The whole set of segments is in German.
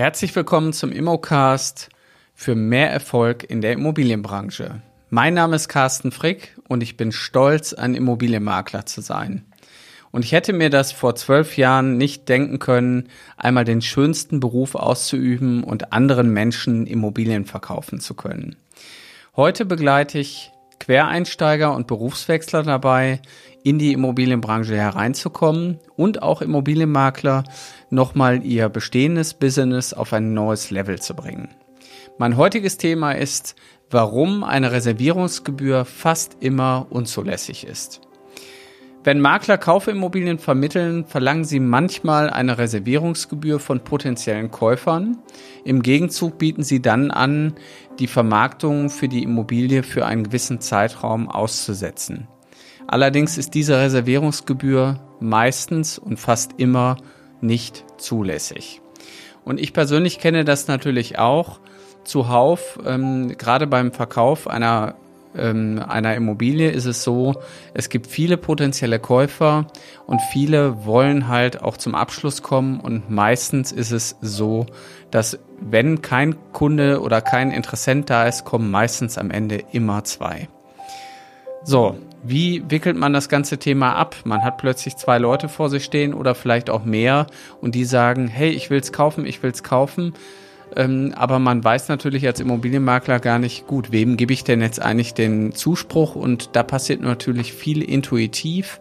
Herzlich willkommen zum Immocast für mehr Erfolg in der Immobilienbranche. Mein Name ist Carsten Frick und ich bin stolz, ein Immobilienmakler zu sein. Und ich hätte mir das vor zwölf Jahren nicht denken können, einmal den schönsten Beruf auszuüben und anderen Menschen Immobilien verkaufen zu können. Heute begleite ich Quereinsteiger und Berufswechsler dabei, in die Immobilienbranche hereinzukommen und auch Immobilienmakler nochmal ihr bestehendes Business auf ein neues Level zu bringen. Mein heutiges Thema ist, warum eine Reservierungsgebühr fast immer unzulässig ist. Wenn Makler Kaufimmobilien vermitteln, verlangen sie manchmal eine Reservierungsgebühr von potenziellen Käufern. Im Gegenzug bieten sie dann an, die Vermarktung für die Immobilie für einen gewissen Zeitraum auszusetzen. Allerdings ist diese Reservierungsgebühr meistens und fast immer nicht zulässig. Und ich persönlich kenne das natürlich auch zuhauf, ähm, gerade beim Verkauf einer einer Immobilie ist es so, es gibt viele potenzielle Käufer und viele wollen halt auch zum Abschluss kommen und meistens ist es so, dass wenn kein Kunde oder kein Interessent da ist, kommen meistens am Ende immer zwei. So, wie wickelt man das ganze Thema ab? Man hat plötzlich zwei Leute vor sich stehen oder vielleicht auch mehr und die sagen, hey, ich will's kaufen, ich will's kaufen. Ähm, aber man weiß natürlich als Immobilienmakler gar nicht, gut, wem gebe ich denn jetzt eigentlich den Zuspruch? Und da passiert natürlich viel intuitiv.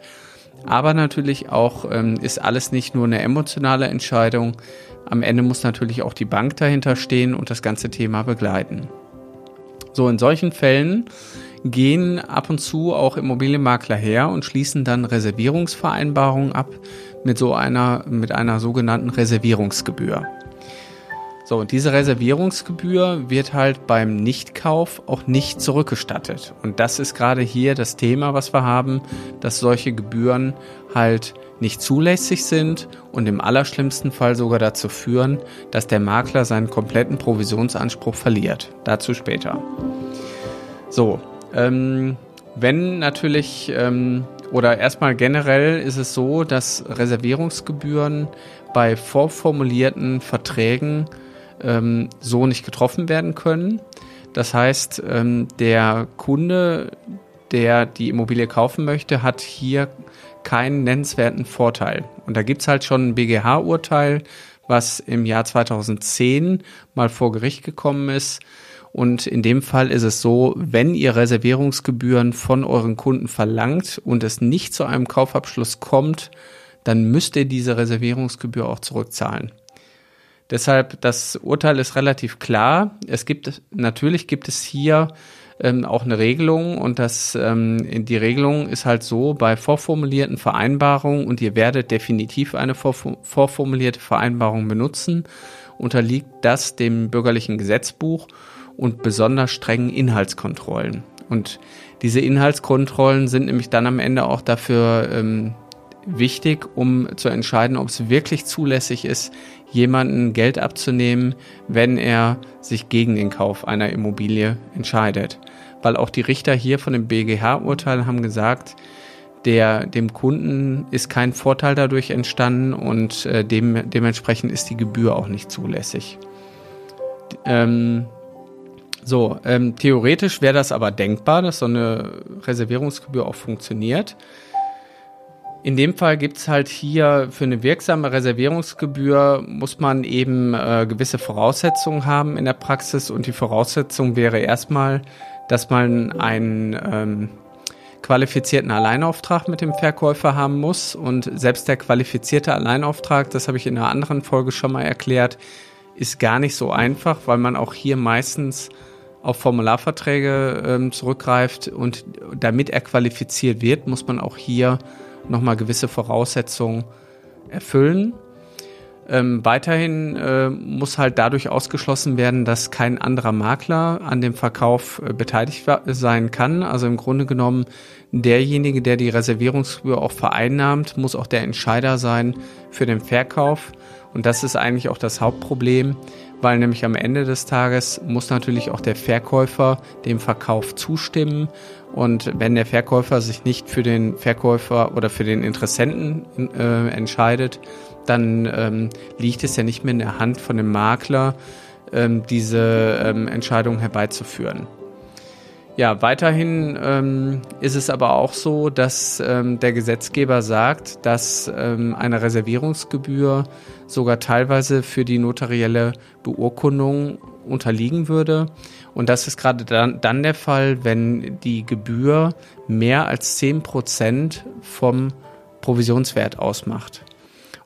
Aber natürlich auch ähm, ist alles nicht nur eine emotionale Entscheidung. Am Ende muss natürlich auch die Bank dahinter stehen und das ganze Thema begleiten. So, in solchen Fällen gehen ab und zu auch Immobilienmakler her und schließen dann Reservierungsvereinbarungen ab mit so einer, mit einer sogenannten Reservierungsgebühr. So, und diese Reservierungsgebühr wird halt beim Nichtkauf auch nicht zurückgestattet. Und das ist gerade hier das Thema, was wir haben, dass solche Gebühren halt nicht zulässig sind und im allerschlimmsten Fall sogar dazu führen, dass der Makler seinen kompletten Provisionsanspruch verliert. Dazu später. So, ähm, wenn natürlich ähm, oder erstmal generell ist es so, dass Reservierungsgebühren bei vorformulierten Verträgen ähm, so nicht getroffen werden können. Das heißt, ähm, der Kunde, der die Immobilie kaufen möchte, hat hier keinen nennenswerten Vorteil. Und da gibt's halt schon ein BGH-Urteil, was im Jahr 2010 mal vor Gericht gekommen ist. Und in dem Fall ist es so, wenn ihr Reservierungsgebühren von euren Kunden verlangt und es nicht zu einem Kaufabschluss kommt, dann müsst ihr diese Reservierungsgebühr auch zurückzahlen. Deshalb, das Urteil ist relativ klar. Es gibt, natürlich gibt es hier ähm, auch eine Regelung und das, ähm, die Regelung ist halt so, bei vorformulierten Vereinbarungen und ihr werdet definitiv eine vorformulierte Vereinbarung benutzen, unterliegt das dem bürgerlichen Gesetzbuch und besonders strengen Inhaltskontrollen. Und diese Inhaltskontrollen sind nämlich dann am Ende auch dafür ähm, wichtig, um zu entscheiden, ob es wirklich zulässig ist, jemanden Geld abzunehmen, wenn er sich gegen den Kauf einer Immobilie entscheidet. Weil auch die Richter hier von dem BGH-Urteil haben gesagt, der, dem Kunden ist kein Vorteil dadurch entstanden und äh, dem, dementsprechend ist die Gebühr auch nicht zulässig. Ähm, so, ähm, theoretisch wäre das aber denkbar, dass so eine Reservierungsgebühr auch funktioniert. In dem Fall gibt's halt hier für eine wirksame Reservierungsgebühr muss man eben äh, gewisse Voraussetzungen haben in der Praxis. Und die Voraussetzung wäre erstmal, dass man einen ähm, qualifizierten Alleinauftrag mit dem Verkäufer haben muss. Und selbst der qualifizierte Alleinauftrag, das habe ich in einer anderen Folge schon mal erklärt, ist gar nicht so einfach, weil man auch hier meistens auf Formularverträge ähm, zurückgreift. Und damit er qualifiziert wird, muss man auch hier nochmal gewisse Voraussetzungen erfüllen. Ähm, weiterhin äh, muss halt dadurch ausgeschlossen werden, dass kein anderer Makler an dem Verkauf äh, beteiligt sein kann. Also im Grunde genommen derjenige, der die Reservierungsgebühr auch vereinnahmt, muss auch der Entscheider sein für den Verkauf. Und das ist eigentlich auch das Hauptproblem, weil nämlich am Ende des Tages muss natürlich auch der Verkäufer dem Verkauf zustimmen und wenn der Verkäufer sich nicht für den Verkäufer oder für den Interessenten äh, entscheidet, dann ähm, liegt es ja nicht mehr in der Hand von dem Makler, ähm, diese ähm, Entscheidung herbeizuführen. Ja, weiterhin ähm, ist es aber auch so, dass ähm, der Gesetzgeber sagt, dass ähm, eine Reservierungsgebühr sogar teilweise für die notarielle Beurkundung unterliegen würde. Und das ist gerade dann, dann der Fall, wenn die Gebühr mehr als zehn Prozent vom Provisionswert ausmacht.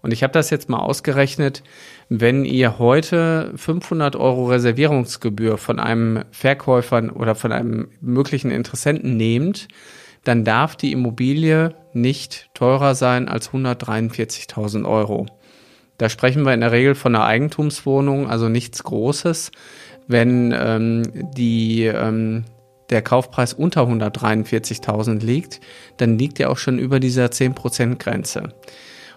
Und ich habe das jetzt mal ausgerechnet. Wenn ihr heute 500 Euro Reservierungsgebühr von einem Verkäufer oder von einem möglichen Interessenten nehmt, dann darf die Immobilie nicht teurer sein als 143.000 Euro. Da sprechen wir in der Regel von einer Eigentumswohnung, also nichts Großes. Wenn ähm, die, ähm, der Kaufpreis unter 143.000 liegt, dann liegt er auch schon über dieser 10%-Grenze.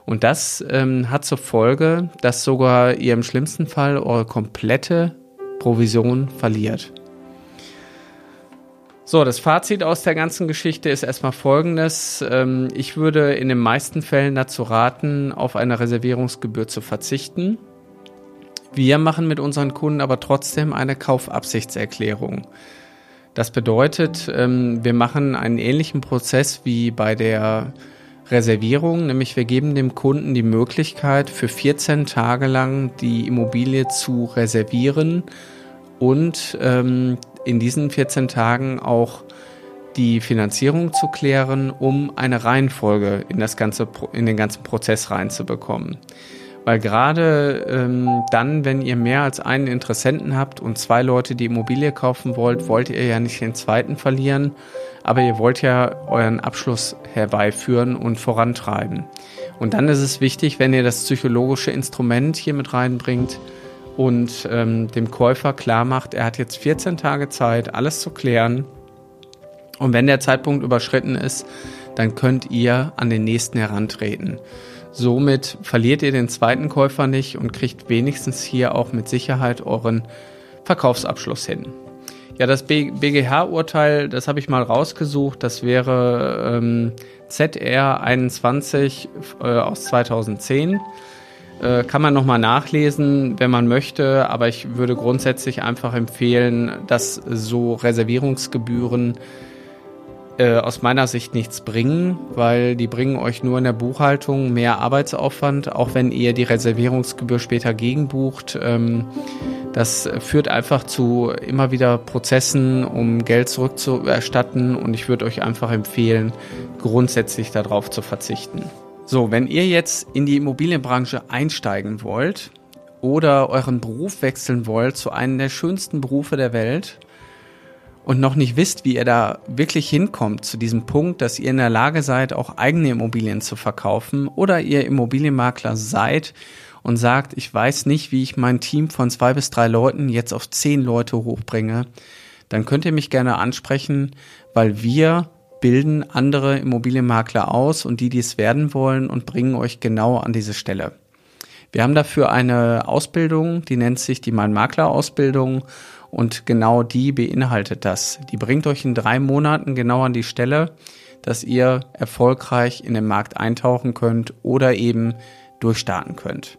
Und das ähm, hat zur Folge, dass sogar ihr im schlimmsten Fall eure komplette Provision verliert. So, das Fazit aus der ganzen Geschichte ist erstmal folgendes. Ähm, ich würde in den meisten Fällen dazu raten, auf eine Reservierungsgebühr zu verzichten. Wir machen mit unseren Kunden aber trotzdem eine Kaufabsichtserklärung. Das bedeutet, ähm, wir machen einen ähnlichen Prozess wie bei der Reservierung, nämlich wir geben dem Kunden die Möglichkeit, für 14 Tage lang die Immobilie zu reservieren und ähm, in diesen 14 Tagen auch die Finanzierung zu klären, um eine Reihenfolge in das ganze in den ganzen Prozess reinzubekommen. Weil gerade ähm, dann, wenn ihr mehr als einen Interessenten habt und zwei Leute die Immobilie kaufen wollt, wollt ihr ja nicht den zweiten verlieren, aber ihr wollt ja euren Abschluss herbeiführen und vorantreiben. Und dann ist es wichtig, wenn ihr das psychologische Instrument hier mit reinbringt und ähm, dem Käufer klar macht, er hat jetzt 14 Tage Zeit, alles zu klären. Und wenn der Zeitpunkt überschritten ist, dann könnt ihr an den nächsten herantreten. Somit verliert ihr den zweiten Käufer nicht und kriegt wenigstens hier auch mit Sicherheit euren Verkaufsabschluss hin. Ja, das BGH-Urteil, das habe ich mal rausgesucht. Das wäre ähm, ZR 21 äh, aus 2010. Äh, kann man nochmal nachlesen, wenn man möchte, aber ich würde grundsätzlich einfach empfehlen, dass so Reservierungsgebühren äh, aus meiner Sicht nichts bringen, weil die bringen euch nur in der Buchhaltung mehr Arbeitsaufwand, auch wenn ihr die Reservierungsgebühr später gegenbucht. Ähm, das führt einfach zu immer wieder Prozessen, um Geld zurückzuerstatten und ich würde euch einfach empfehlen, grundsätzlich darauf zu verzichten. So, wenn ihr jetzt in die Immobilienbranche einsteigen wollt oder euren Beruf wechseln wollt zu einem der schönsten Berufe der Welt, und noch nicht wisst, wie ihr da wirklich hinkommt zu diesem Punkt, dass ihr in der Lage seid, auch eigene Immobilien zu verkaufen oder ihr Immobilienmakler seid und sagt, ich weiß nicht, wie ich mein Team von zwei bis drei Leuten jetzt auf zehn Leute hochbringe, dann könnt ihr mich gerne ansprechen, weil wir bilden andere Immobilienmakler aus und die, die es werden wollen und bringen euch genau an diese Stelle. Wir haben dafür eine Ausbildung, die nennt sich die Mein Makler Ausbildung und genau die beinhaltet das. Die bringt euch in drei Monaten genau an die Stelle, dass ihr erfolgreich in den Markt eintauchen könnt oder eben durchstarten könnt.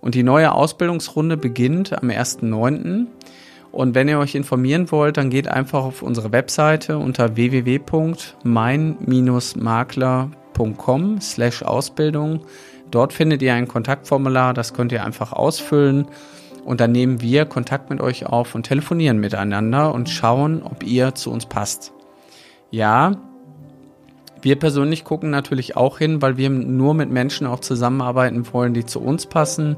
Und die neue Ausbildungsrunde beginnt am 1.9. Und wenn ihr euch informieren wollt, dann geht einfach auf unsere Webseite unter www.mein-makler.com slash Ausbildung. Dort findet ihr ein Kontaktformular, das könnt ihr einfach ausfüllen und dann nehmen wir Kontakt mit euch auf und telefonieren miteinander und schauen, ob ihr zu uns passt. Ja, wir persönlich gucken natürlich auch hin, weil wir nur mit Menschen auch zusammenarbeiten wollen, die zu uns passen,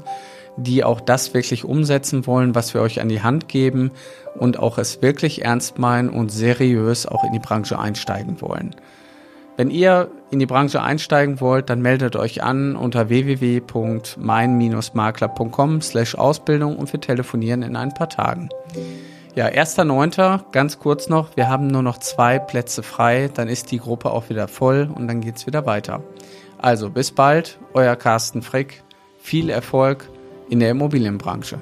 die auch das wirklich umsetzen wollen, was wir euch an die Hand geben und auch es wirklich ernst meinen und seriös auch in die Branche einsteigen wollen. Wenn ihr in die Branche einsteigen wollt, dann meldet euch an unter www.mein-makler.com slash Ausbildung und wir telefonieren in ein paar Tagen. Ja, 1.9., ganz kurz noch, wir haben nur noch zwei Plätze frei, dann ist die Gruppe auch wieder voll und dann geht's wieder weiter. Also bis bald, euer Carsten Frick, viel Erfolg in der Immobilienbranche.